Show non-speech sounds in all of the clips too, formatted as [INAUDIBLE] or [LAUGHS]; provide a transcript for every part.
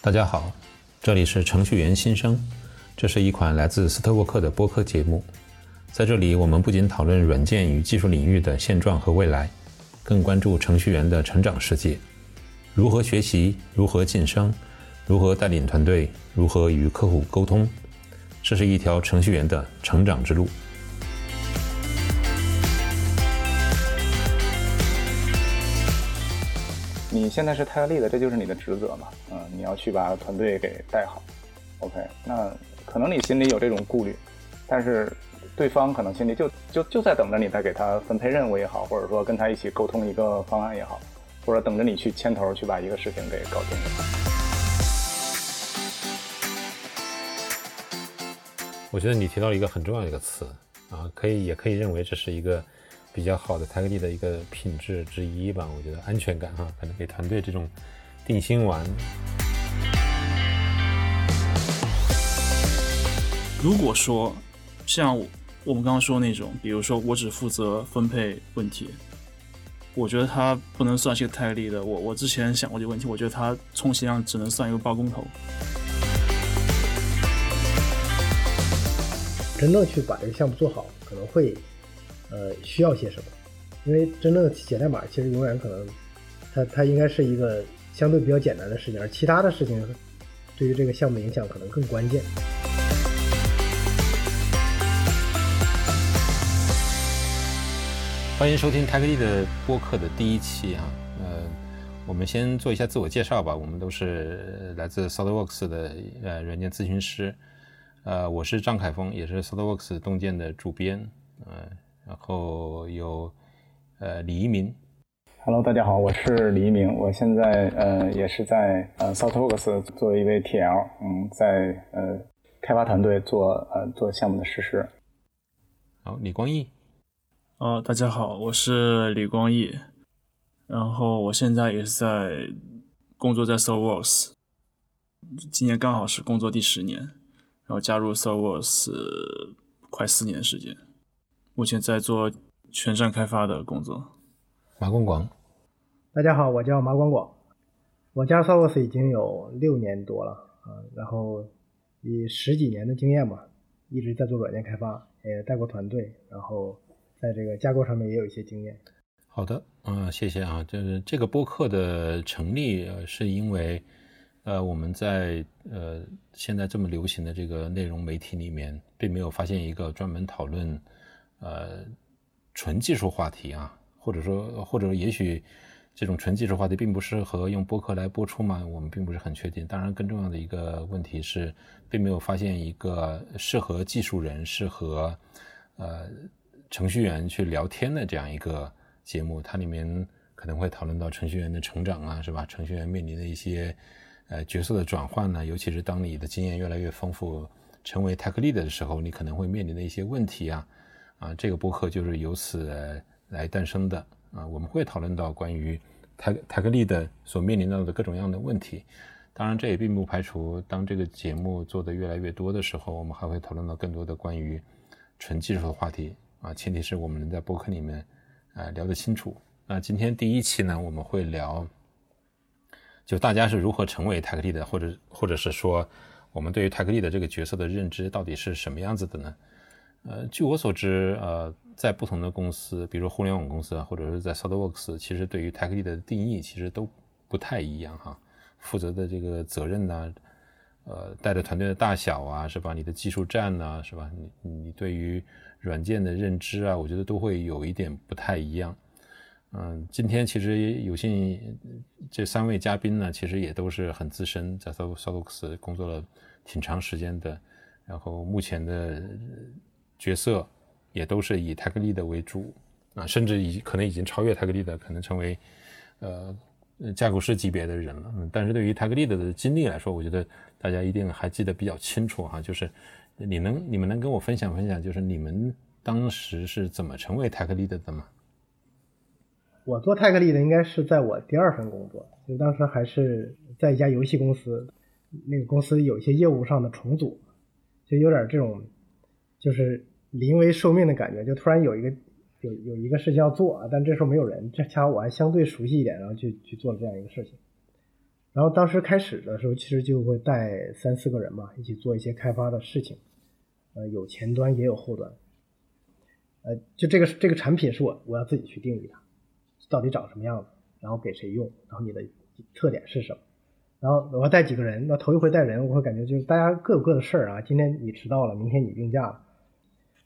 大家好，这里是程序员新生，这是一款来自斯特沃克的播客节目。在这里，我们不仅讨论软件与技术领域的现状和未来，更关注程序员的成长世界，如何学习，如何晋升，如何带领团队，如何与客户沟通。这是一条程序员的成长之路。你现在是泰利的，这就是你的职责嘛？嗯，你要去把团队给带好。OK，那可能你心里有这种顾虑，但是对方可能心里就就就在等着你再给他分配任务也好，或者说跟他一起沟通一个方案也好，或者等着你去牵头去把一个事情给搞定。我觉得你提到一个很重要的一个词啊，可以也可以认为这是一个。比较好的 t a g 的一个品质之一吧，我觉得安全感哈，可能给团队这种定心丸。如果说像我们刚刚说那种，比如说我只负责分配问题，我觉得他不能算是一个 t a g 的。我我之前想过这个问题，我觉得他充其量只能算一个包工头。真正去把这个项目做好，可能会。呃，需要些什么？因为真正的写代码，其实永远可能，它它应该是一个相对比较简单的事情，而其他的事情对于这个项目影响可能更关键。欢迎收听 t 克 c 的播客的第一期啊，呃，我们先做一下自我介绍吧。我们都是来自 SolidWorks 的呃软件咨询师，呃，我是张凯峰，也是 SolidWorks 洞见的主编，呃。然后有呃李一鸣，Hello，大家好，我是李一鸣，我现在呃也是在呃 SoftWorks 作为一位 TL，嗯，在呃开发团队做呃做项目的实施。好，李光义，哦，大家好，我是李光义，然后我现在也是在工作在 SoftWorks，今年刚好是工作第十年，然后加入 SoftWorks 快四年时间。目前在做全站开发的工作。马广广，大家好，我叫马广广，我加入 s o f t w 已经有六年多了啊，然后以十几年的经验吧，一直在做软件开发，也带过团队，然后在这个架构上面也有一些经验。好的，嗯，谢谢啊，就是这个播客的成立是因为，呃，我们在呃现在这么流行的这个内容媒体里面，并没有发现一个专门讨论。呃，纯技术话题啊，或者说，或者也许这种纯技术话题并不适合用播客来播出嘛？我们并不是很确定。当然，更重要的一个问题是，并没有发现一个适合技术人、适合呃程序员去聊天的这样一个节目。它里面可能会讨论到程序员的成长啊，是吧？程序员面临的一些呃角色的转换呢，尤其是当你的经验越来越丰富，成为 tech lead 的时候，你可能会面临的一些问题啊。啊，这个播客就是由此来诞生的啊。我们会讨论到关于泰泰克利的所面临到的各种各样的问题。当然，这也并不排除当这个节目做的越来越多的时候，我们还会讨论到更多的关于纯技术的话题啊。前提是我们能在播客里面啊聊得清楚。那今天第一期呢，我们会聊就大家是如何成为泰克利的，或者或者是说我们对于泰克利的这个角色的认知到底是什么样子的呢？呃，据我所知，呃，在不同的公司，比如说互联网公司啊，或者是在 SolidWorks，其实对于 Tech Lead 的定义其实都不太一样哈。负责的这个责任呢，呃，带的团队的大小啊，是吧？你的技术栈呢，是吧？你你对于软件的认知啊，我觉得都会有一点不太一样。嗯，今天其实有幸这三位嘉宾呢，其实也都是很资深，在 SolidWorks 工作了挺长时间的，然后目前的。角色也都是以泰克利的为主啊，甚至已可能已经超越泰克利的，可能成为呃架构师级别的人了。但是对于泰克利的经历来说，我觉得大家一定还记得比较清楚哈。就是你能你们能跟我分享分享，就是你们当时是怎么成为泰克利的的吗？我做泰克利的应该是在我第二份工作，就当时还是在一家游戏公司，那个公司有一些业务上的重组，就有点这种。就是临危受命的感觉，就突然有一个有有一个事情要做啊，但这时候没有人，这恰好我还相对熟悉一点，然后去去做了这样一个事情。然后当时开始的时候，其实就会带三四个人嘛，一起做一些开发的事情，呃，有前端也有后端，呃，就这个这个产品是我我要自己去定义它，到底长什么样子，然后给谁用，然后你的特点是什么，然后我要带几个人，那头一回带人，我会感觉就是大家各有各的事儿啊，今天你迟到了，明天你病假了。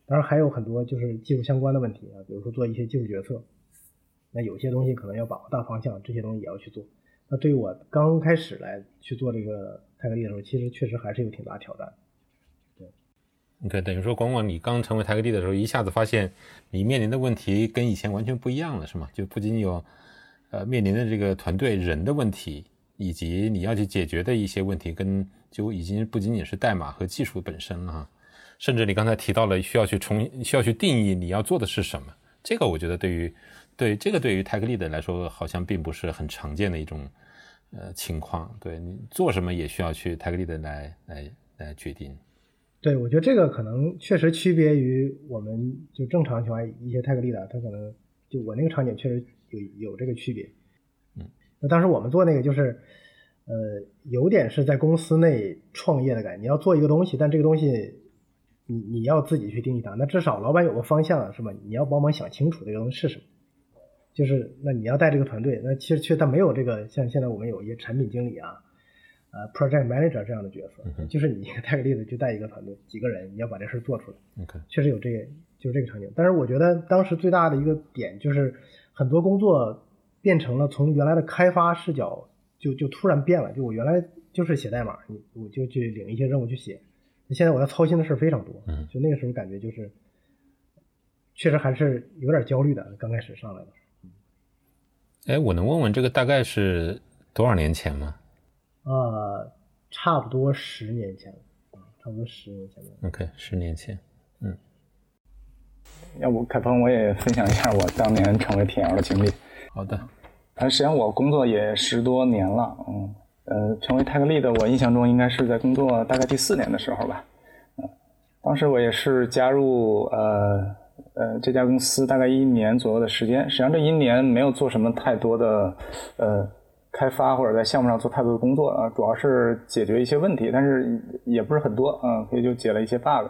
当然还有很多就是技术相关的问题啊，比如说做一些技术决策，那有些东西可能要把握大方向，这些东西也要去做。那对于我刚开始来去做这个泰格利的时候，其实确实还是有挺大挑战。对，OK，等于说广广你刚成为泰格利的时候，一下子发现你面临的问题跟以前完全不一样了，是吗？就不仅有呃面临的这个团队人的问题，以及你要去解决的一些问题，跟就已经不仅仅是代码和技术本身了哈。甚至你刚才提到了需要去重需要去定义你要做的是什么，这个我觉得对于对这个对于泰克利的来说好像并不是很常见的一种呃情况。对你做什么也需要去泰克利的来来来决定。对，我觉得这个可能确实区别于我们就正常情况一些泰克利的，他可能就我那个场景确实有有这个区别。嗯，那当时我们做那个就是呃有点是在公司内创业的感觉，你要做一个东西，但这个东西。你你要自己去定义它，那至少老板有个方向是吧？你要帮忙想清楚这个东西是什么。就是那你要带这个团队，那其实却他没有这个像现在我们有一些产品经理啊，呃，project manager 这样的角色，[LAUGHS] 就是你 [LAUGHS] 带个例子就带一个团队几个人，你要把这事做出来。OK，确实有这个就是这个场景。但是我觉得当时最大的一个点就是很多工作变成了从原来的开发视角就就突然变了，就我原来就是写代码，你我就去领一些任务去写。现在我要操心的事非常多，嗯，就那个时候感觉就是，确实还是有点焦虑的。刚开始上来的，哎，我能问问这个大概是多少年前吗？呃，差不多十年前，了，差不多十年前了。OK，十年前，嗯。要不凯峰，我也分享一下我当年成为田 L 的经历。好的。实际上我工作也十多年了，嗯。呃，成为 Tech Lead，我印象中应该是在工作大概第四年的时候吧。嗯，当时我也是加入呃呃这家公司大概一年左右的时间。实际上这一年没有做什么太多的呃开发或者在项目上做太多的工作啊，主要是解决一些问题，但是也不是很多，嗯，也就解了一些 bug。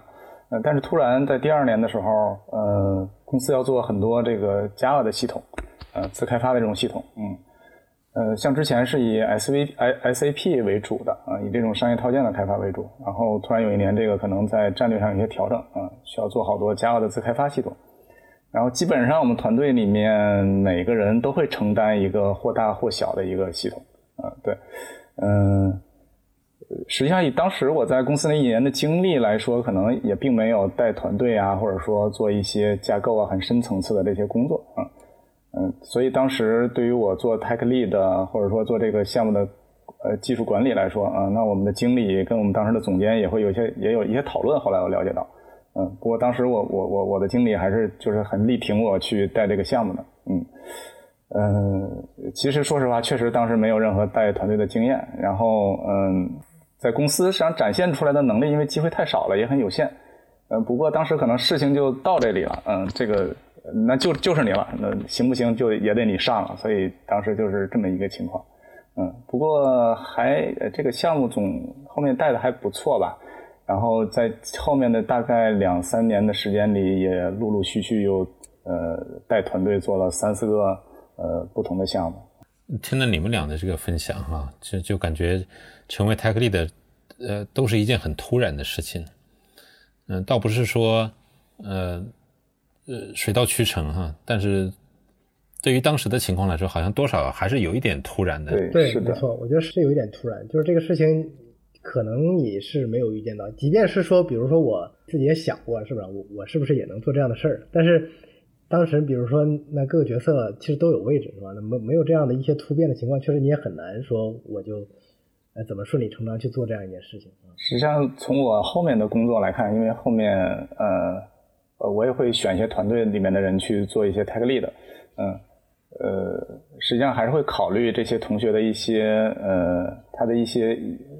呃，但是突然在第二年的时候，呃，公司要做很多这个 Java 的系统，呃，自开发的这种系统，嗯。呃，像之前是以 S V I S A P 为主的啊，以这种商业套件的开发为主。然后突然有一年，这个可能在战略上有些调整啊，需要做好多 Java 的自开发系统。然后基本上我们团队里面每个人都会承担一个或大或小的一个系统啊。对，嗯，实际上以当时我在公司那一年的经历来说，可能也并没有带团队啊，或者说做一些架构啊很深层次的这些工作啊。嗯，所以当时对于我做 tech lead 或者说做这个项目的呃技术管理来说啊，那我们的经理跟我们当时的总监也会有一些也有一些讨论。后来我了解到，嗯，不过当时我我我我的经理还是就是很力挺我去带这个项目的，嗯嗯，其实说实话，确实当时没有任何带团队的经验，然后嗯，在公司实际上展现出来的能力，因为机会太少了，也很有限，嗯，不过当时可能事情就到这里了，嗯，这个。那就就是你了，那行不行就也得你上了，所以当时就是这么一个情况，嗯，不过还这个项目总后面带的还不错吧，然后在后面的大概两三年的时间里，也陆陆续续又呃带团队做了三四个呃不同的项目。听了你们俩的这个分享哈，就就感觉成为 tech lead 呃都是一件很突然的事情，嗯，倒不是说呃。呃，水到渠成哈，但是对于当时的情况来说，好像多少还是有一点突然的。对，没错，我觉得是有一点突然，就是这个事情可能你是没有预见到，即便是说，比如说我自己也想过，是不是我我是不是也能做这样的事儿？但是当时，比如说那各个角色其实都有位置，是吧？那没没有这样的一些突变的情况，确实你也很难说我就呃怎么顺理成章去做这样一件事情。实际上，从我后面的工作来看，因为后面呃。呃，我也会选一些团队里面的人去做一些 tech lead，嗯，呃，实际上还是会考虑这些同学的一些呃，他的一些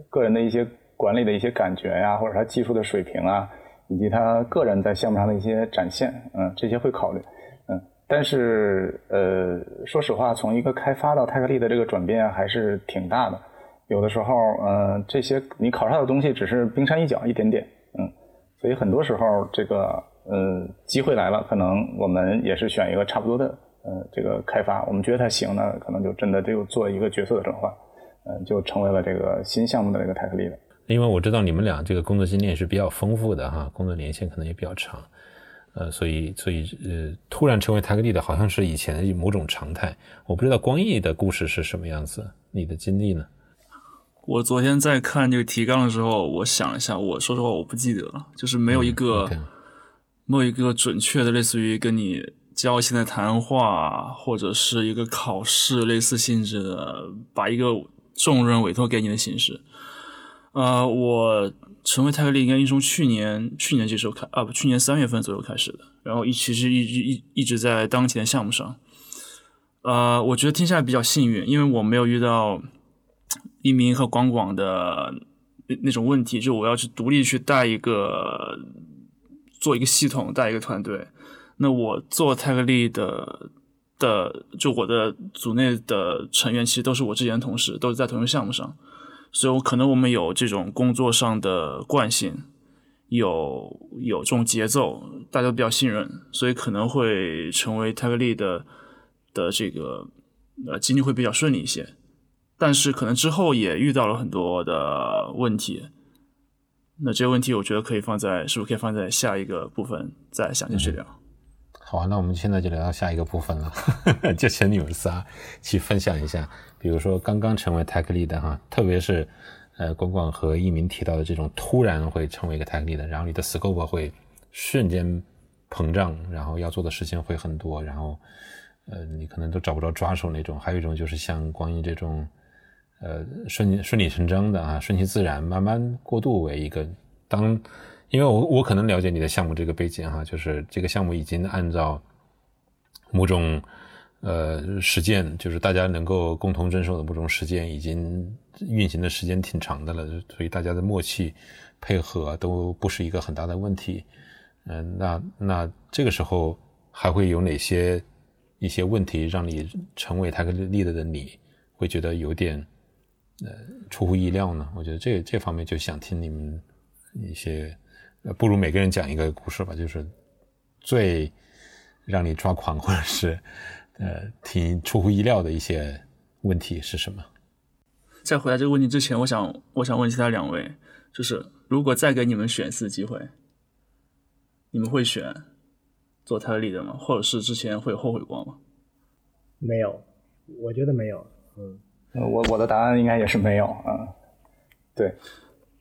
个人的一些管理的一些感觉呀，或者他技术的水平啊，以及他个人在项目上的一些展现，嗯，这些会考虑，嗯，但是呃，说实话，从一个开发到 tech lead 的这个转变还是挺大的，有的时候，呃，这些你考察的东西只是冰山一角，一点点，嗯，所以很多时候这个，呃，机会来了，可能我们也是选一个差不多的，呃，这个开发，我们觉得它行呢，可能就真的就做一个角色的转换，嗯，就成为了这个新项目的这个 tech lead。因为我知道你们俩这个工作经验是比较丰富的哈，工作年限可能也比较长，呃，所以所以呃，突然成为 tech lead 好像是以前某种常态。我不知道光毅的故事是什么样子，你的经历呢？我昨天在看这个提纲的时候，我想了一下，我说实话我不记得了，就是没有一个没有一个准确的类似于跟你交心的谈话，或者是一个考试类似性质的，把一个重任委托给你的形式。呃，我成为泰克利应该从去年去年这时候开啊不，去年三月份左右开始的，然后一其实一直一一直在当前的项目上。呃，我觉得听下来比较幸运，因为我没有遇到。一鸣和广广的那那种问题，就我要去独立去带一个做一个系统，带一个团队。那我做泰格利的的，就我的组内的成员，其实都是我之前的同事，都是在同一个项目上，所以我可能我们有这种工作上的惯性，有有这种节奏，大家都比较信任，所以可能会成为泰格利的的这个呃经历会比较顺利一些。但是可能之后也遇到了很多的问题，那这些问题我觉得可以放在，是不是可以放在下一个部分再详细去聊？好啊，那我们现在就聊到下一个部分了，[LAUGHS] 就请你们仨去分享一下，比如说刚刚成为 tech lead 的哈，特别是呃广广和一鸣提到的这种突然会成为一个 tech lead 的，然后你的 scope 会瞬间膨胀，然后要做的事情会很多，然后呃你可能都找不着抓手那种，还有一种就是像光阴这种。呃，顺顺理成章的啊，顺其自然，慢慢过渡为一个当，因为我我可能了解你的项目这个背景哈，就是这个项目已经按照某种呃实践，就是大家能够共同遵守的某种实践，已经运行的时间挺长的了，所以大家的默契配合都不是一个很大的问题。嗯，那那这个时候还会有哪些一些问题让你成为他个 leader 的你会觉得有点？呃，出乎意料呢。我觉得这这方面就想听你们一些，呃，不如每个人讲一个故事吧，就是最让你抓狂或者是呃挺出乎意料的一些问题是什么？在回答这个问题之前，我想我想问其他两位，就是如果再给你们选一次机会，你们会选做泰利的吗？或者是之前会后悔过吗？没有，我觉得没有，嗯。我我的答案应该也是没有啊，对，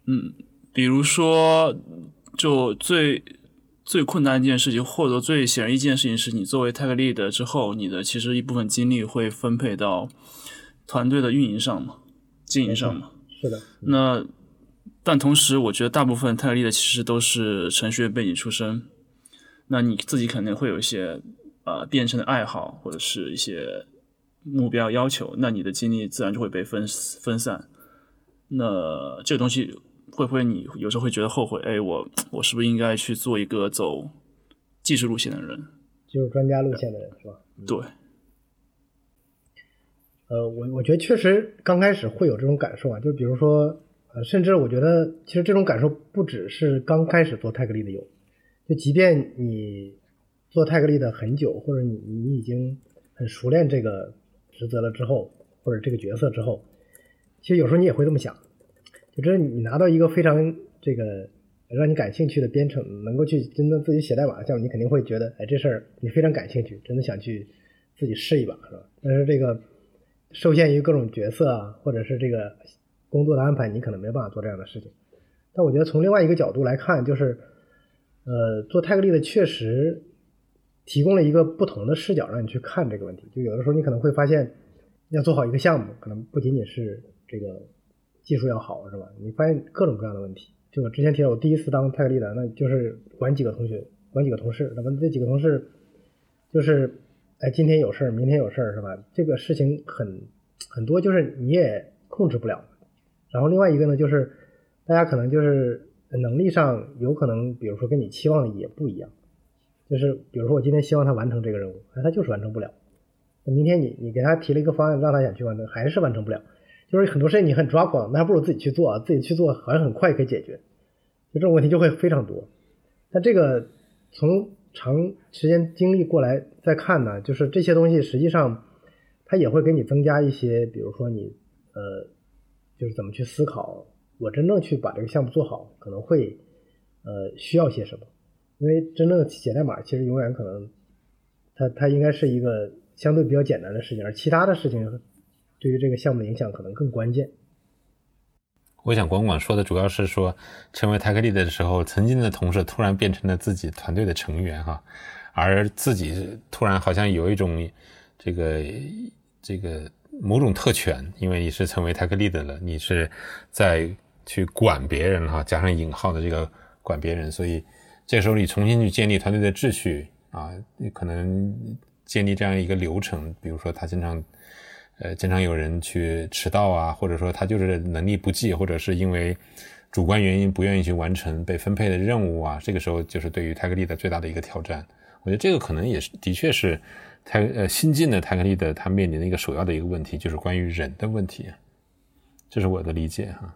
嗯，比如说，就最最困难一件事情，或者最显而易见的事情，是你作为 tech lead 之后，你的其实一部分精力会分配到团队的运营上嘛，经营上嘛，是的。那但同时，我觉得大部分 tech lead 其实都是程序员背景出身，那你自己肯定会有一些呃编程的爱好，或者是一些。目标要求，那你的精力自然就会被分分散。那这个东西会不会你有时候会觉得后悔？哎，我我是不是应该去做一个走技术路线的人，技术专家路线的人是吧？对。呃，我我觉得确实刚开始会有这种感受啊，就比如说，呃，甚至我觉得其实这种感受不只是刚开始做泰格利的有，就即便你做泰格利的很久，或者你你已经很熟练这个。职责了之后，或者这个角色之后，其实有时候你也会这么想，就真你拿到一个非常这个让你感兴趣的编程，能够去真正自己写代码的项目，你肯定会觉得，哎，这事儿你非常感兴趣，真的想去自己试一把，是吧？但是这个受限于各种角色啊，或者是这个工作的安排，你可能没办法做这样的事情。但我觉得从另外一个角度来看，就是呃，做泰格利的确实。提供了一个不同的视角，让你去看这个问题。就有的时候，你可能会发现，要做好一个项目，可能不仅仅是这个技术要好，是吧？你发现各种各样的问题。就我之前提到，我第一次当泰克力的，那就是管几个同学，管几个同事。那么这几个同事，就是，哎，今天有事儿，明天有事儿，是吧？这个事情很很多，就是你也控制不了。然后另外一个呢，就是大家可能就是能力上有可能，比如说跟你期望的也不一样。就是比如说，我今天希望他完成这个任务，那他就是完成不了。明天你你给他提了一个方案，让他想去完成，还是完成不了。就是很多事情你很抓狂，那还不如自己去做啊，自己去做好像很快可以解决，就这种问题就会非常多。但这个从长时间经历过来再看呢，就是这些东西实际上它也会给你增加一些，比如说你呃，就是怎么去思考，我真正去把这个项目做好，可能会呃需要些什么？因为真正写代码其实永远可能它它应该是一个相对比较简单的事情，而其他的事情。对于这个项目的影响可能更关键。我想管管说的主要是说，成为 tech lead 的时候，曾经的同事突然变成了自己团队的成员哈，而自己突然好像有一种这个这个某种特权，因为你是成为 tech lead 了，你是在去管别人哈，加上引号的这个管别人，所以这时候你重新去建立团队的秩序啊，你可能建立这样一个流程，比如说他经常。呃，经常有人去迟到啊，或者说他就是能力不济，或者是因为主观原因不愿意去完成被分配的任务啊，这个时候就是对于泰克利的最大的一个挑战。我觉得这个可能也是，的确是泰呃新进的泰克利的他面临的一个首要的一个问题，就是关于人的问题。这是我的理解哈。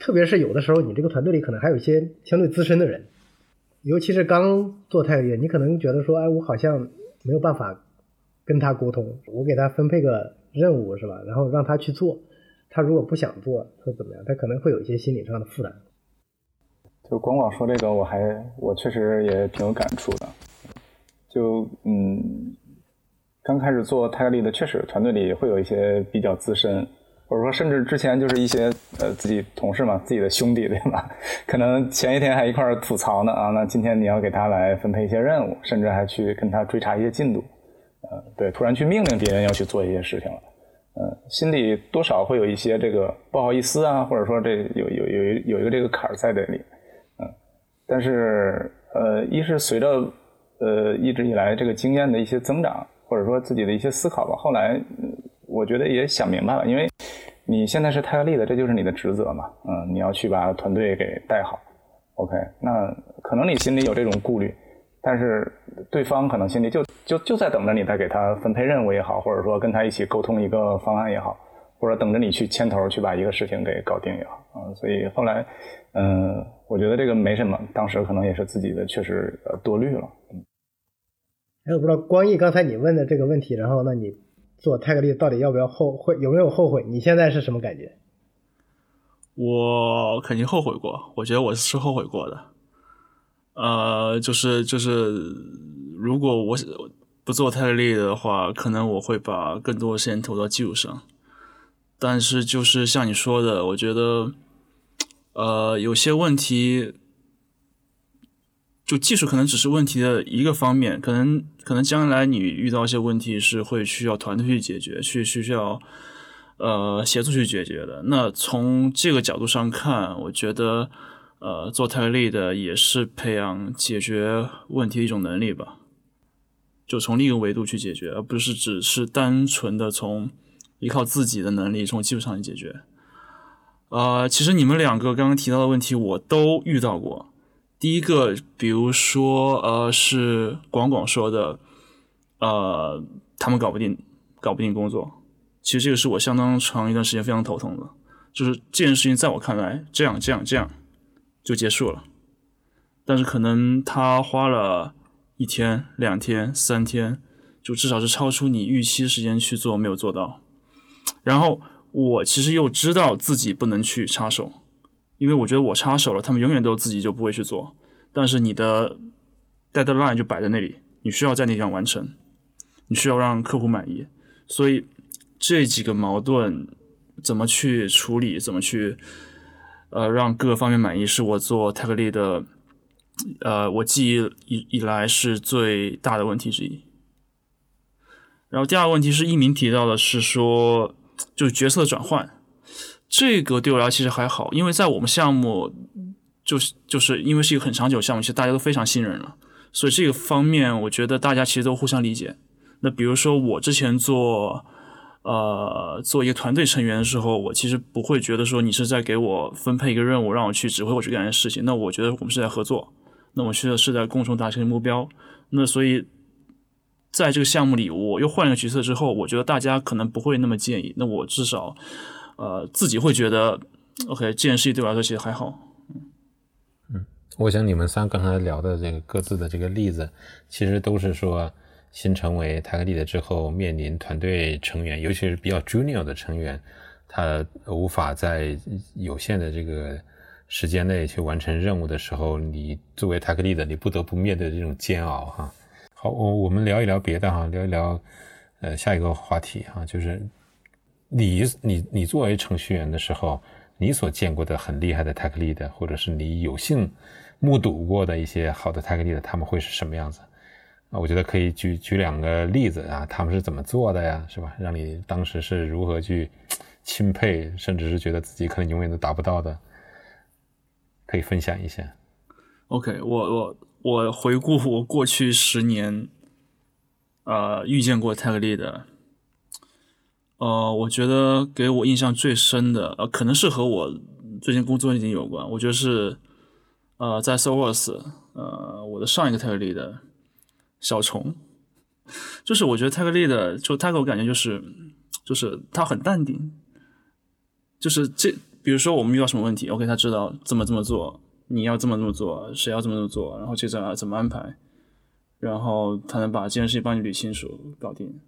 特别是有的时候，你这个团队里可能还有一些相对资深的人，尤其是刚做泰克利，你可能觉得说，哎，我好像没有办法跟他沟通，我给他分配个。任务是吧？然后让他去做，他如果不想做，他怎么样？他可能会有一些心理上的负担。就广广说这个，我还我确实也挺有感触的。就嗯，刚开始做泰利的，确实团队里会有一些比较资深，或者说甚至之前就是一些呃自己同事嘛，自己的兄弟对吧？[LAUGHS] 可能前一天还一块儿吐槽呢啊，那今天你要给他来分配一些任务，甚至还去跟他追查一些进度。呃，对，突然去命令别人要去做一些事情了，呃，心里多少会有一些这个不好意思啊，或者说这有有有有一个这个坎儿在这里，嗯，但是呃，一是随着呃一直以来这个经验的一些增长，或者说自己的一些思考吧，后来我觉得也想明白了，因为你现在是泰利的，这就是你的职责嘛，嗯，你要去把团队给带好，OK，那可能你心里有这种顾虑。但是对方可能心里就就就在等着你再给他分配任务也好，或者说跟他一起沟通一个方案也好，或者等着你去牵头去把一个事情给搞定也好啊。所以后来，嗯，我觉得这个没什么，当时可能也是自己的确实呃多虑了。嗯。哎，我不知道光毅刚才你问的这个问题，然后那你做泰格利到底要不要后悔？有没有后悔？你现在是什么感觉？我肯定后悔过，我觉得我是后悔过的。呃，就是就是，如果我不做太累的话，可能我会把更多的时间投到技术上。但是就是像你说的，我觉得，呃，有些问题，就技术可能只是问题的一个方面，可能可能将来你遇到一些问题是会需要团队去解决，去需要呃协助去解决的。那从这个角度上看，我觉得。呃，做泰利的也是培养解决问题的一种能力吧，就从另一个维度去解决，而不是只是单纯的从依靠自己的能力从技术上去解决。呃，其实你们两个刚刚提到的问题我都遇到过。第一个，比如说，呃，是广广说的，呃，他们搞不定，搞不定工作。其实这个是我相当长一段时间非常头痛的，就是这件事情在我看来，这样这样这样。就结束了，但是可能他花了一天、两天、三天，就至少是超出你预期时间去做，没有做到。然后我其实又知道自己不能去插手，因为我觉得我插手了，他们永远都自己就不会去做。但是你的 deadline 就摆在那里，你需要在那地方完成，你需要让客户满意，所以这几个矛盾怎么去处理，怎么去？呃，让各个方面满意是我做泰克利的，呃，我记忆以以来是最大的问题之一。然后第二个问题是一鸣提到的是说，就是角色转换，这个对我来其实还好，因为在我们项目，就是就是因为是一个很长久项目，其实大家都非常信任了，所以这个方面我觉得大家其实都互相理解。那比如说我之前做。呃，做一个团队成员的时候，我其实不会觉得说你是在给我分配一个任务，让我去指挥我去干一件事情。那我觉得我们是在合作，那我需要是在共同达成目标。那所以在这个项目里，我又换了个角色之后，我觉得大家可能不会那么介意。那我至少，呃自己会觉得，OK，这件事情对我来说其实还好。嗯，我想你们仨刚才聊的这个各自的这个例子，其实都是说新成为 Tech Lead 之后，面临团队成员，尤其是比较 Junior 的成员，他无法在有限的这个时间内去完成任务的时候，你作为 Tech Lead，你不得不面对这种煎熬哈。好，我我们聊一聊别的哈，聊一聊呃下一个话题哈，就是你你你作为程序员的时候，你所见过的很厉害的 Tech Lead，或者是你有幸目睹过的一些好的 Tech Lead，他们会是什么样子？啊，我觉得可以举举两个例子啊，他们是怎么做的呀，是吧？让你当时是如何去钦佩，甚至是觉得自己可能永远都达不到的，可以分享一下。OK，我我。我回顾我过去十年，呃，遇见过 Tech Lead，呃，我觉得给我印象最深的，呃，可能是和我最近工作已经有关。我觉得是，呃，在 Servers，呃，我的上一个 Tech Lead 小虫，[LAUGHS] 就是我觉得 Tech Lead 就他给我感觉就是，就是他很淡定，就是这，比如说我们遇到什么问题，OK，他知道怎么这么做。你要这么这么做，谁要这么这么做，然后接着怎么安排，然后他能把这件事情帮你捋清楚、搞定。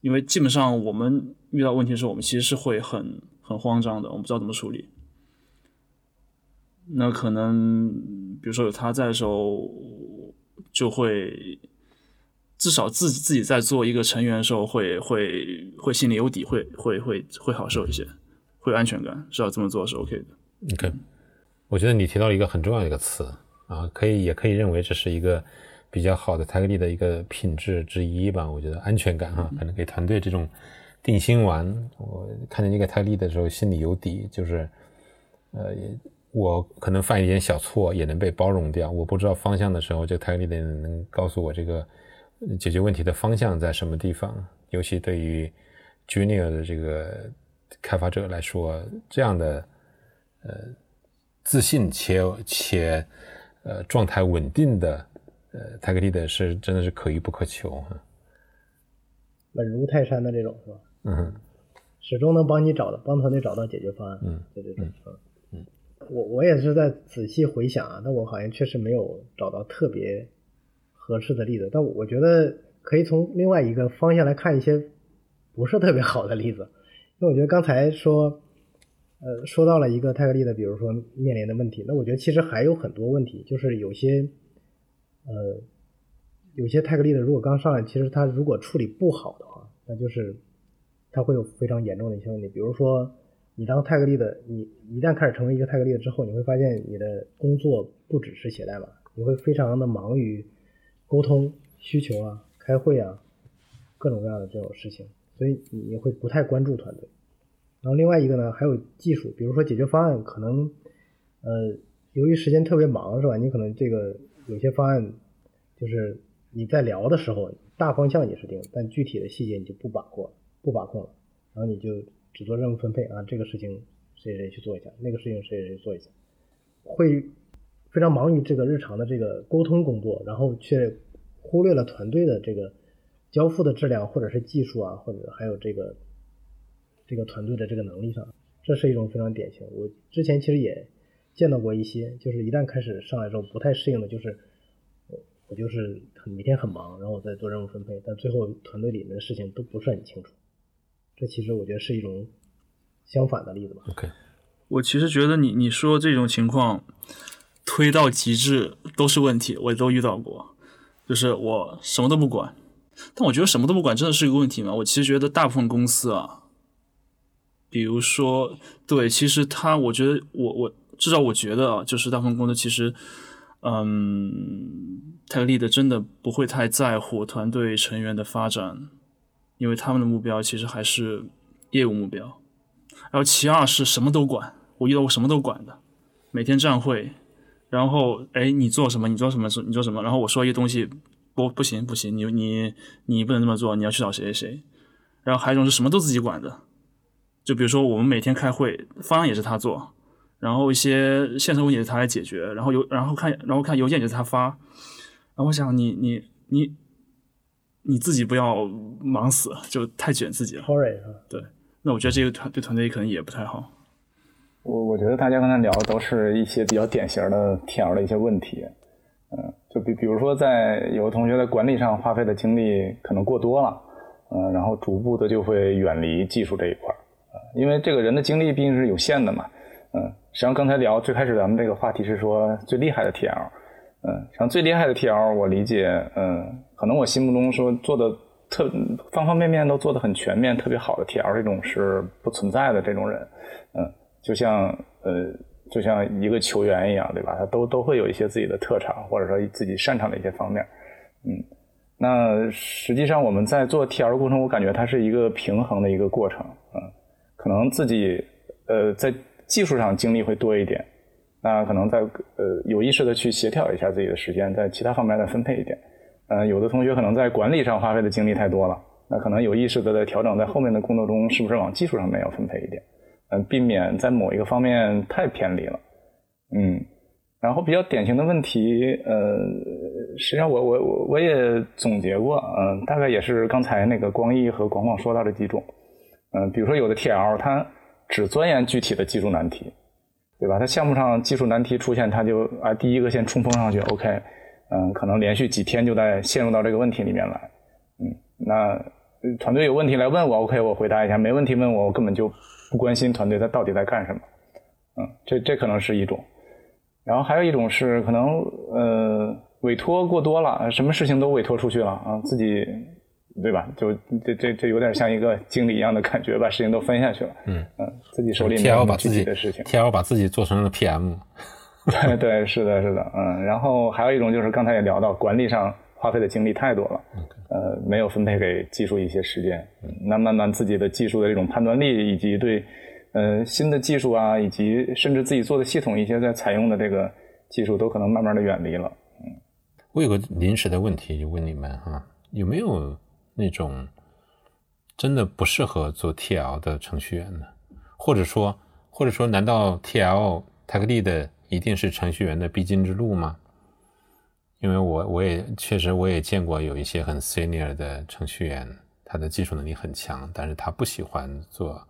因为基本上我们遇到问题的时候，我们其实是会很很慌张的，我们不知道怎么处理。那可能比如说有他在的时候，就会至少自己自己在做一个成员的时候，会会会心里有底，会会会会好受一些，会有安全感，知道这么做是 OK 的。OK。我觉得你提到一个很重要的一个词啊，可以也可以认为这是一个比较好的 Lead 的一个品质之一吧。我觉得安全感哈，可能给团队这种定心丸。我看见那个 Lead 的时候，心里有底，就是呃，我可能犯一点小错也能被包容掉。我不知道方向的时候，这个 Tech Lead 能告诉我这个解决问题的方向在什么地方。尤其对于 Junior 的这个开发者来说，这样的呃。自信且且呃状态稳定的呃泰格利的是真的是可遇不可求哈，稳如泰山的这种是吧？嗯，始终能帮你找到帮团队找到解决方案。嗯，对对对，嗯嗯，我我也是在仔细回想啊，但我好像确实没有找到特别合适的例子。但我觉得可以从另外一个方向来看一些不是特别好的例子，因为我觉得刚才说。呃，说到了一个泰格利的，比如说面临的问题，那我觉得其实还有很多问题，就是有些，呃，有些泰格利的，如果刚上来，其实他如果处理不好的话，那就是他会有非常严重的一些问题。比如说，你当泰格利的，你一旦开始成为一个泰格利的之后，你会发现你的工作不只是写代码，你会非常的忙于沟通需求啊、开会啊，各种各样的这种事情，所以你会不太关注团队。然后另外一个呢，还有技术，比如说解决方案，可能，呃，由于时间特别忙，是吧？你可能这个有些方案，就是你在聊的时候，大方向你是定，但具体的细节你就不把握，不把控了。然后你就只做任务分配啊，这个事情谁谁去做一下，那个事情谁谁做一下，会非常忙于这个日常的这个沟通工作，然后却忽略了团队的这个交付的质量，或者是技术啊，或者还有这个。这个团队的这个能力上，这是一种非常典型。我之前其实也见到过一些，就是一旦开始上来之后不太适应的，就是我我就是很每天很忙，然后我在做任务分配，但最后团队里面的事情都不是很清楚。这其实我觉得是一种相反的例子吧。OK，我其实觉得你你说这种情况推到极致都是问题，我都遇到过，就是我什么都不管。但我觉得什么都不管真的是一个问题吗？我其实觉得大部分公司啊。比如说，对，其实他，我觉得，我我至少我觉得啊，就是大部分公司其实，嗯，泰利的真的不会太在乎团队成员的发展，因为他们的目标其实还是业务目标。然后其二是什么都管，我遇到过什么都管的，每天站会，然后哎，你做什么？你做什么？你做什么？然后我说一些东西，不不行不行，你你你不能这么做，你要去找谁谁谁。然后还有一种是什么都自己管的。就比如说，我们每天开会，方案也是他做，然后一些现成问题是他来解决，然后邮，然后看，然后看邮件也是他发。然后我想，你你你你自己不要忙死，就太卷自己了。Sorry 对，那我觉得这个团对团队可能也不太好。我我觉得大家刚才聊的都是一些比较典型的 TL 的一些问题，嗯，就比比如说在有的同学在管理上花费的精力可能过多了，嗯，然后逐步的就会远离技术这一块儿，因为这个人的精力毕竟是有限的嘛，嗯，实际上刚才聊最开始咱们这个话题是说最厉害的 TL，嗯，实际上最厉害的 TL 我理解，嗯，可能我心目中说做的特方方面面都做的很全面、特别好的 TL 这种是不存在的这种人，嗯。就像呃，就像一个球员一样，对吧？他都都会有一些自己的特长，或者说自己擅长的一些方面。嗯，那实际上我们在做 T L 过程，我感觉它是一个平衡的一个过程。嗯，可能自己呃在技术上精力会多一点，那可能在呃有意识的去协调一下自己的时间，在其他方面再分配一点。嗯，有的同学可能在管理上花费的精力太多了，那可能有意识的在调整，在后面的工作中是不是往技术上面要分配一点。嗯，避免在某一个方面太偏离了，嗯，然后比较典型的问题，呃，实际上我我我我也总结过，嗯，大概也是刚才那个光毅和广广说到的几种，嗯，比如说有的 TL 他只钻研具体的技术难题，对吧？他项目上技术难题出现，他就啊第一个先冲锋上去，OK，嗯，可能连续几天就在陷入到这个问题里面来，嗯，那团队有问题来问我，OK，我回答一下，没问题问我，我根本就。不关心团队他到底在干什么，嗯，这这可能是一种，然后还有一种是可能呃委托过多了，什么事情都委托出去了啊，自己对吧？就这这这有点像一个经理一样的感觉，把事情都分下去了，嗯嗯，自己手里没有具体的事情，T L 把自己做成了 P M，[LAUGHS] 对对是的是的，嗯，然后还有一种就是刚才也聊到管理上花费的精力太多了。呃，没有分配给技术一些时间，那慢慢自己的技术的这种判断力，以及对呃新的技术啊，以及甚至自己做的系统一些在采用的这个技术，都可能慢慢的远离了。嗯，我有个临时的问题就问你们哈，有没有那种真的不适合做 TL 的程序员呢？或者说，或者说，难道 TL Tech Lead 一定是程序员的必经之路吗？因为我我也确实我也见过有一些很 senior 的程序员，他的技术能力很强，但是他不喜欢做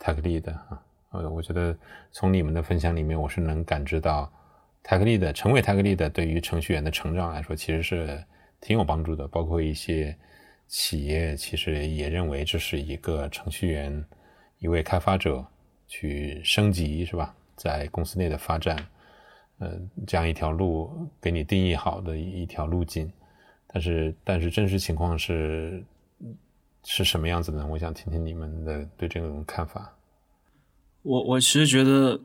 tech lead 啊。呃，我觉得从你们的分享里面，我是能感知到 tech lead 成为 tech lead 对于程序员的成长来说，其实是挺有帮助的。包括一些企业其实也认为这是一个程序员一位开发者去升级是吧，在公司内的发展。呃，这样一条路给你定义好的一条路径，但是但是真实情况是是什么样子的？我想听听你们的对这种看法。我我其实觉得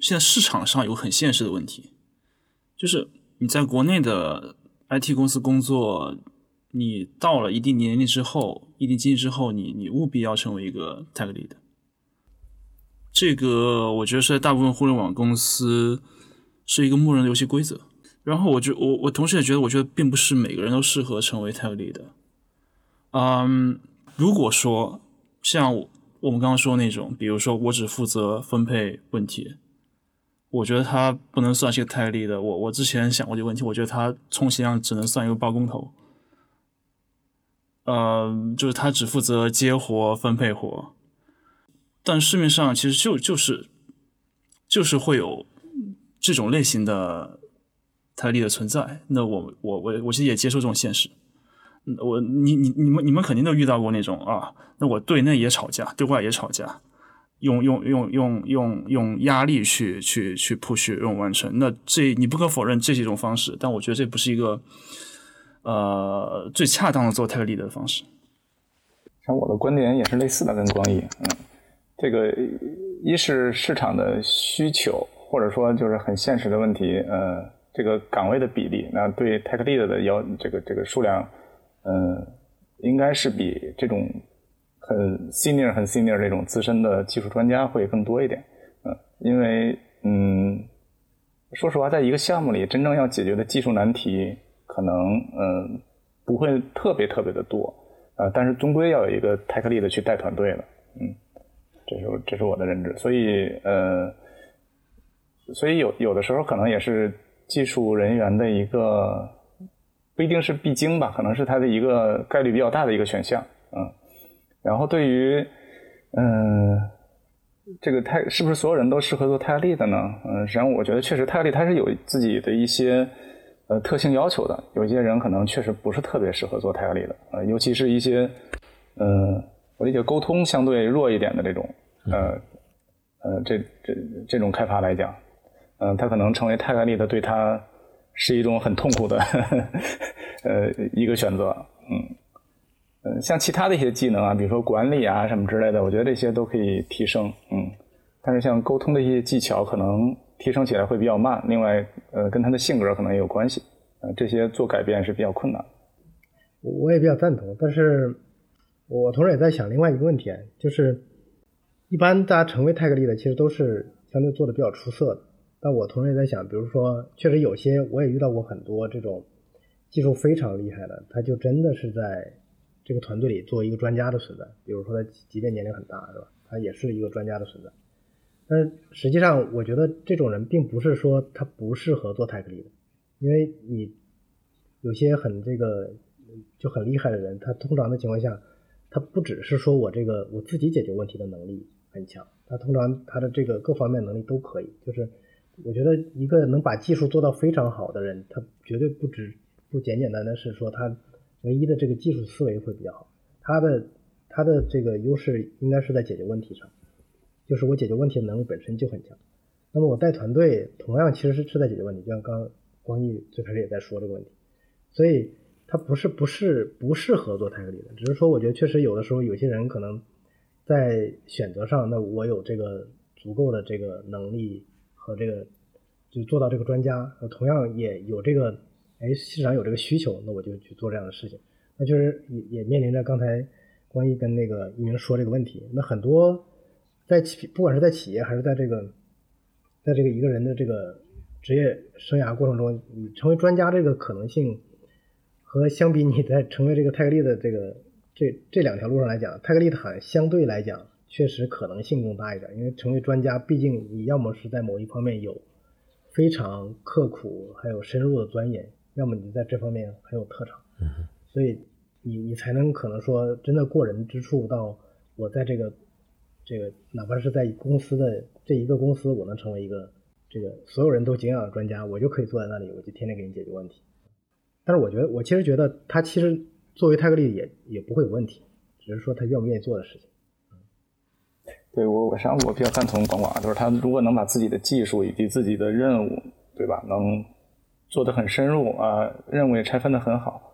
现在市场上有很现实的问题，就是你在国内的 IT 公司工作，你到了一定年龄之后，一定经济之后，你你务必要成为一个 tech lead。这个我觉得是在大部分互联网公司。是一个默认的游戏规则，然后我就我我同时也觉得，我觉得并不是每个人都适合成为 tech lead 的。嗯，如果说像我们刚刚说那种，比如说我只负责分配问题，我觉得他不能算是个 tech lead 的。我我之前想过这个问题，我觉得他充其量只能算一个包工头。呃，就是他只负责接活、分配活，但市面上其实就就是就是会有。这种类型的台历的存在，那我我我我其实也接受这种现实。我你你你们你们肯定都遇到过那种啊，那我对内也吵架，对外也吵架，用用用用用用压力去去去 push 用完成。那这你不可否认这是一种方式，但我觉得这不是一个呃最恰当的做 Tech Lead 的方式。像我的观点也是类似的，跟光毅，嗯，这个一是市场的需求。或者说就是很现实的问题，呃，这个岗位的比例，那对 tech lead 的要这个这个数量，嗯，应该是比这种很 senior 很 senior 这种资深的技术专家会更多一点，嗯，因为嗯，说实话，在一个项目里，真正要解决的技术难题，可能嗯不会特别特别的多，呃，但是终归要有一个 tech lead 去带团队的，嗯，这是这是我的认知，所以呃。所以有有的时候可能也是技术人员的一个不一定是必经吧，可能是他的一个概率比较大的一个选项，嗯。然后对于嗯，这个泰是不是所有人都适合做泰利的呢？嗯，实际上我觉得确实泰利它是有自己的一些呃特性要求的，有一些人可能确实不是特别适合做泰利的，呃，尤其是一些呃，我理解沟通相对弱一点的这种呃呃这这这种开发来讲，嗯，他可能成为泰克力的对他是一种很痛苦的呵 [LAUGHS] 呵呃一个选择，嗯。嗯，像其他的一些技能啊，比如说管理啊什么之类的，我觉得这些都可以提升。嗯，但是像沟通的一些技巧，可能提升起来会比较慢。另外，呃，跟他的性格可能也有关系。呃，这些做改变是比较困难。我也比较赞同，但是我同时也在想另外一个问题，就是一般大家成为泰格利的，其实都是相对做的比较出色的。但我同时也在想，比如说，确实有些我也遇到过很多这种技术非常厉害的，他就真的是在。这个团队里做一个专家的存在，比如说他即便年龄很大，是吧？他也是一个专家的存在。但实际上，我觉得这种人并不是说他不适合做泰克力的，因为你有些很这个就很厉害的人，他通常的情况下，他不只是说我这个我自己解决问题的能力很强，他通常他的这个各方面能力都可以。就是我觉得一个能把技术做到非常好的人，他绝对不只不简简单单是说他。唯一的这个技术思维会比较好，他的他的这个优势应该是在解决问题上，就是我解决问题的能力本身就很强。那么我带团队同样其实是是在解决问题，就像刚刚光毅最开始也在说这个问题，所以他不是不是不适合做泰克力的，只是说我觉得确实有的时候有些人可能在选择上，那我有这个足够的这个能力和这个就做到这个专家，同样也有这个。哎，市场有这个需求，那我就去做这样的事情。那就是也也面临着刚才光毅跟那个一鸣说这个问题。那很多在企，不管是在企业还是在这个，在这个一个人的这个职业生涯过程中，你成为专家这个可能性，和相比你在成为这个泰格利的这个这这两条路上来讲，泰格利坦相对来讲确实可能性更大一点。因为成为专家，毕竟你要么是在某一方面有非常刻苦还有深入的钻研。要么你在这方面很有特长，嗯，所以你你才能可能说真的过人之处到我在这个这个哪怕是在公司的这一个公司，我能成为一个这个所有人都敬仰的专家，我就可以坐在那里，我就天天给你解决问题。但是我觉得我其实觉得他其实作为泰格利也也不会有问题，只是说他愿不愿意做的事情。对我我实际上我比较赞同广广，就是他如果能把自己的技术以及自己的任务，对吧，能。做的很深入啊，任务也拆分的很好。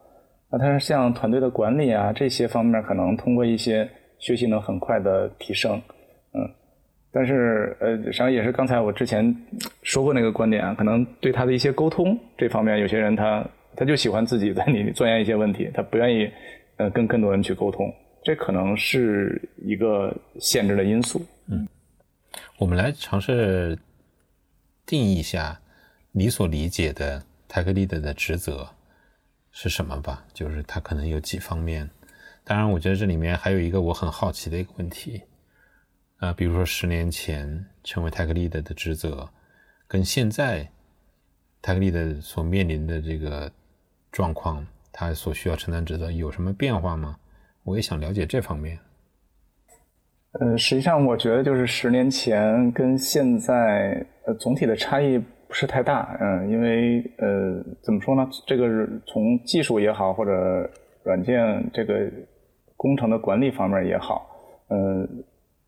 那他像团队的管理啊这些方面，可能通过一些学习能很快的提升，嗯。但是呃，实际上也是刚才我之前说过那个观点啊，可能对他的一些沟通这方面，有些人他他就喜欢自己在你钻研一些问题，他不愿意呃跟更多人去沟通，这可能是一个限制的因素。嗯，我们来尝试定义一下。你所理解的泰格利德的职责是什么吧？就是他可能有几方面。当然，我觉得这里面还有一个我很好奇的一个问题，啊，比如说十年前成为泰格利德的职责，跟现在泰格利的所面临的这个状况，他所需要承担职责有什么变化吗？我也想了解这方面。呃，实际上我觉得就是十年前跟现在呃总体的差异。不是太大，嗯，因为呃，怎么说呢？这个从技术也好，或者软件这个工程的管理方面也好，嗯，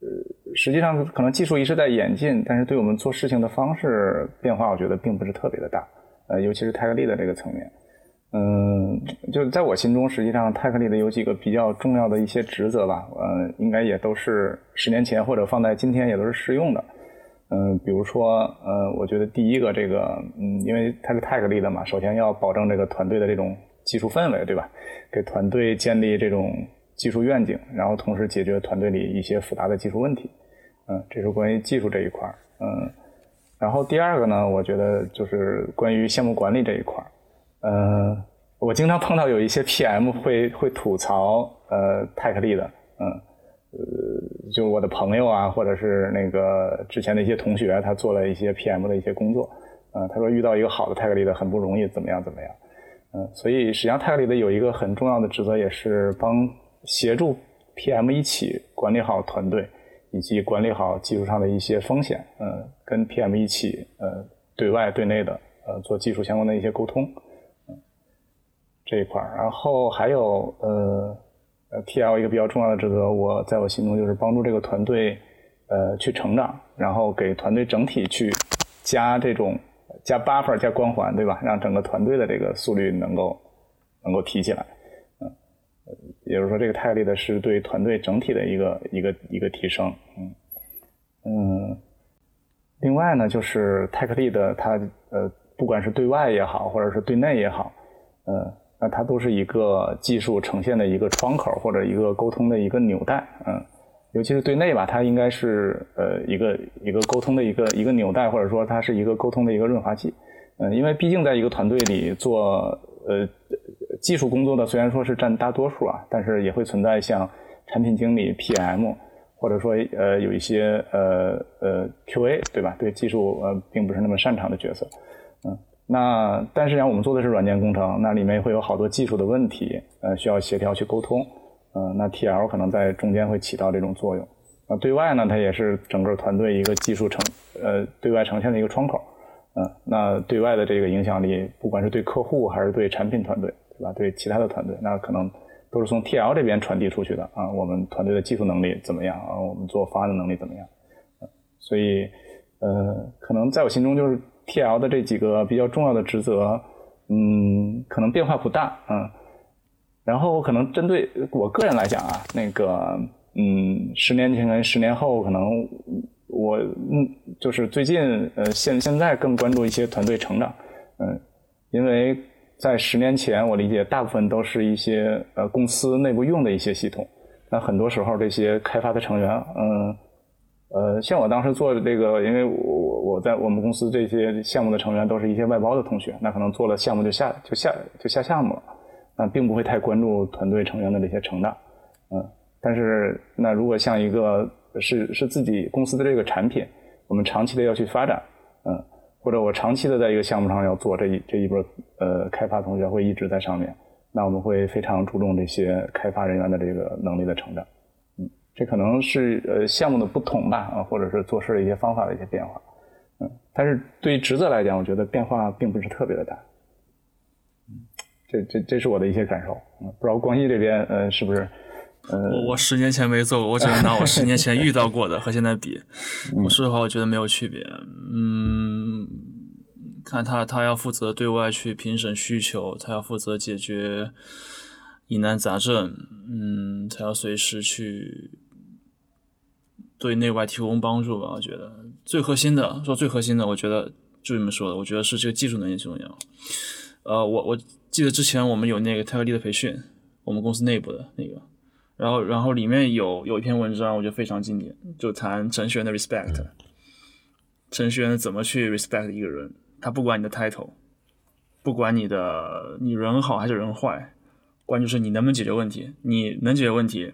呃，实际上可能技术一直在演进，但是对我们做事情的方式变化，我觉得并不是特别的大，呃，尤其是泰克利的这个层面，嗯，就在我心中，实际上泰克利的有几个比较重要的一些职责吧，呃，应该也都是十年前或者放在今天也都是适用的。嗯，比如说，呃，我觉得第一个这个，嗯，因为它是 tag 力的嘛，首先要保证这个团队的这种技术氛围，对吧？给团队建立这种技术愿景，然后同时解决团队里一些复杂的技术问题。嗯，这是关于技术这一块儿。嗯，然后第二个呢，我觉得就是关于项目管理这一块儿。嗯，我经常碰到有一些 PM 会会吐槽，呃，tag 力的，嗯。呃，就我的朋友啊，或者是那个之前的一些同学，他做了一些 PM 的一些工作，嗯，他说遇到一个好的泰格里的很不容易，怎么样怎么样，嗯，所以实际上泰格里的有一个很重要的职责，也是帮协助 PM 一起管理好团队，以及管理好技术上的一些风险，嗯，跟 PM 一起，呃，对外对内的，呃，做技术相关的一些沟通，嗯，这一块儿，然后还有呃，呃，TL 一个比较重要的职责，我在我心中就是帮助这个团队，呃，去成长，然后给团队整体去加这种加 buffer 加光环，对吧？让整个团队的这个速率能够能够提起来。也就是说，这个泰利的是对团队整体的一个一个一个提升，嗯嗯。另外呢，就是泰克利的它呃，不管是对外也好，或者是对内也好，呃，那它都是一个技术呈现的一个窗口，或者一个沟通的一个纽带，嗯。尤其是对内吧，它应该是呃一个一个沟通的一个一个纽带，或者说它是一个沟通的一个润滑剂，嗯，因为毕竟在一个团队里做呃。技术工作的虽然说是占大多数啊，但是也会存在像产品经理、PM，或者说呃有一些呃呃 QA 对吧？对技术呃并不是那么擅长的角色，嗯，那但是呢，我们做的是软件工程，那里面会有好多技术的问题，呃需要协调去沟通，嗯，那 TL 可能在中间会起到这种作用。那对外呢，它也是整个团队一个技术呈呃对外呈现的一个窗口，嗯，那对外的这个影响力，不管是对客户还是对产品团队。对吧？对其他的团队，那可能都是从 TL 这边传递出去的啊。我们团队的技术能力怎么样啊？我们做方案的能力怎么样？所以，呃，可能在我心中就是 TL 的这几个比较重要的职责，嗯，可能变化不大，嗯。然后可能针对我个人来讲啊，那个，嗯，十年前跟十年后，可能我嗯，就是最近呃，现现在更关注一些团队成长，嗯，因为。在十年前，我理解大部分都是一些呃公司内部用的一些系统。那很多时候，这些开发的成员，嗯，呃，像我当时做的这个，因为我我在我们公司这些项目的成员都是一些外包的同学，那可能做了项目就下就下就下项目了，那并不会太关注团队成员的这些成长，嗯。但是，那如果像一个是是自己公司的这个产品，我们长期的要去发展，嗯。或者我长期的在一个项目上要做这一这一波呃开发同学会一直在上面，那我们会非常注重这些开发人员的这个能力的成长，嗯，这可能是呃项目的不同吧啊，或者是做事的一些方法的一些变化，嗯，但是对于职责来讲，我觉得变化并不是特别的大，嗯，这这这是我的一些感受，嗯，不知道光一这边呃是不是？我我十年前没做过，我只能拿我十年前遇到过的和现在比。我说实话，我觉得没有区别。嗯，嗯看他他要负责对外去评审需求，他要负责解决疑难杂症，嗯，他要随时去对内外提供帮助吧。我觉得最核心的，说最核心的，我觉得就这么说的，我觉得是这个技术能力重要。呃，我我记得之前我们有那个泰格利的培训，我们公司内部的那个。然后，然后里面有有一篇文章，我觉得非常经典，就谈程序员的 respect，程序员怎么去 respect 一个人，他不管你的 title，不管你的你人好还是人坏，关键是你能不能解决问题，你能解决问题，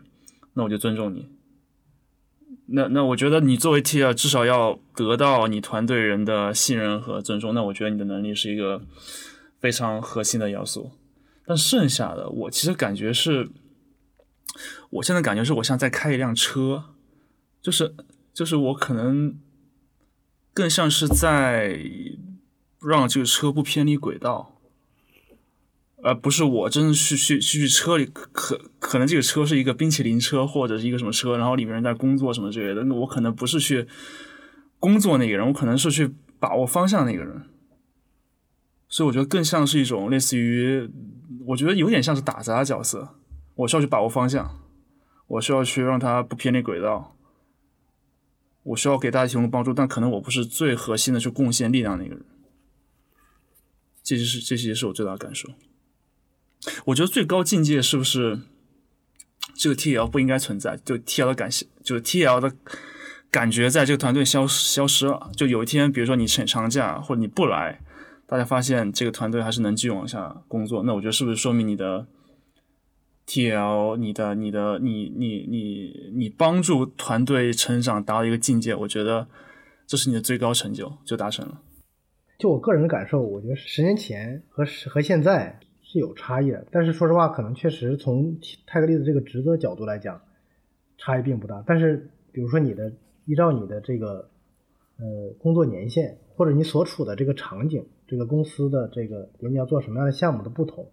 那我就尊重你。那那我觉得你作为 T 啊，至少要得到你团队人的信任和尊重，那我觉得你的能力是一个非常核心的要素。但剩下的，我其实感觉是。我现在感觉是我像在开一辆车，就是就是我可能更像是在让这个车不偏离轨道，而不是我真的去去去去车里可可能这个车是一个冰淇淋车或者是一个什么车，然后里面人在工作什么之类的，那我可能不是去工作那个人，我可能是去把握方向那个人，所以我觉得更像是一种类似于，我觉得有点像是打杂的角色。我需要去把握方向，我需要去让它不偏离轨道，我需要给大家提供帮助，但可能我不是最核心的去贡献力量的一个人。这些是这些是我最大的感受。我觉得最高境界是不是这个 TL 不应该存在？就 TL 的感谢，就是 TL 的感觉在这个团队消失消失了。就有一天，比如说你请长假或者你不来，大家发现这个团队还是能继续往下工作，那我觉得是不是说明你的？T L，你的、你的、你、你、你、你帮助团队成长达到一个境界，我觉得这是你的最高成就，就达成了。就我个人的感受，我觉得十年前和和现在是有差异的，但是说实话，可能确实从泰格利的这个职责角度来讲，差异并不大。但是比如说你的依照你的这个呃工作年限，或者你所处的这个场景，这个公司的这个你要做什么样的项目的不同，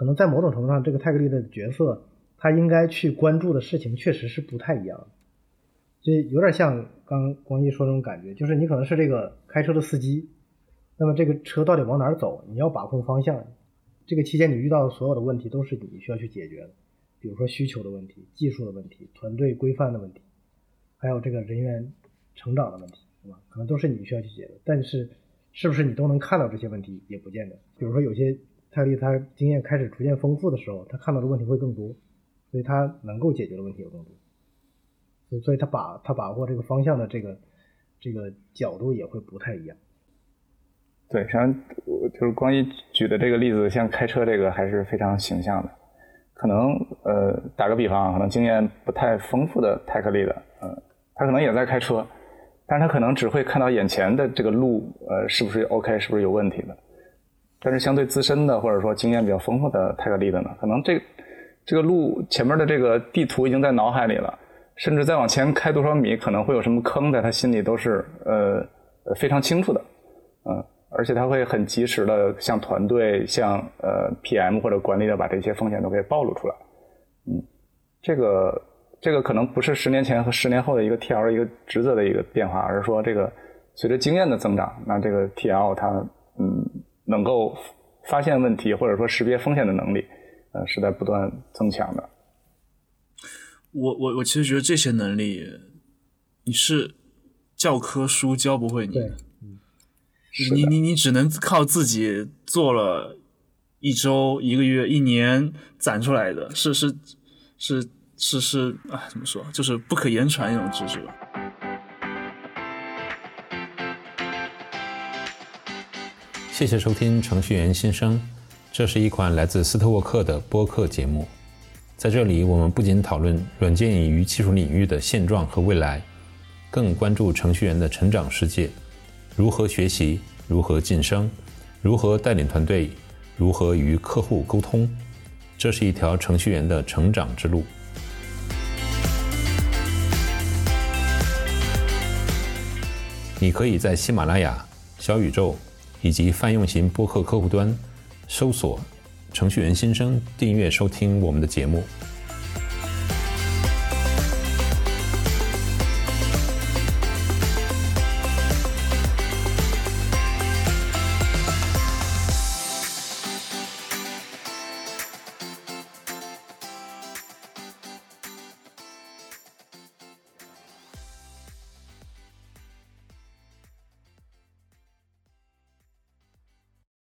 可能在某种程度上，这个泰格利的角色他应该去关注的事情确实是不太一样的。就有点像刚光一说那种感觉，就是你可能是这个开车的司机，那么这个车到底往哪儿走，你要把控方向。这个期间你遇到的所有的问题都是你需要去解决的，比如说需求的问题、技术的问题、团队规范的问题，还有这个人员成长的问题，对吧？可能都是你需要去解决。但是是不是你都能看到这些问题也不见得。比如说有些泰利他经验开始逐渐丰富的时候，他看到的问题会更多，所以他能够解决的问题也更多。所以，他把他把握这个方向的这个这个角度也会不太一样。对，像就是光一举的这个例子，像开车这个还是非常形象的。可能呃，打个比方，可能经验不太丰富的泰克利的，嗯，他可能也在开车，但是他可能只会看到眼前的这个路，呃，是不是 OK，是不是有问题的。但是相对资深的或者说经验比较丰富的泰格利的呢，可能这这个路前面的这个地图已经在脑海里了。甚至再往前开多少米，可能会有什么坑，在他心里都是呃非常清楚的，嗯，而且他会很及时的向团队、向呃 PM 或者管理者把这些风险都给暴露出来，嗯，这个这个可能不是十年前和十年后的一个 TL 一个职责的一个变化，而是说这个随着经验的增长，那这个 TL 它嗯能够发现问题或者说识别风险的能力，呃是在不断增强的。我我我其实觉得这些能力，你是教科书教不会你的，你你你只能靠自己做了一周、一个月、一年攒出来的，是是是是是啊，怎么说，就是不可言传一种知识。谢谢收听《程序员新生》，这是一款来自斯特沃克的播客节目。在这里，我们不仅讨论软件与技术领域的现状和未来，更关注程序员的成长世界：如何学习，如何晋升，如何带领团队，如何与客户沟通。这是一条程序员的成长之路。你可以在喜马拉雅、小宇宙以及泛用型播客客户端搜索。程序员新生，订阅收听我们的节目。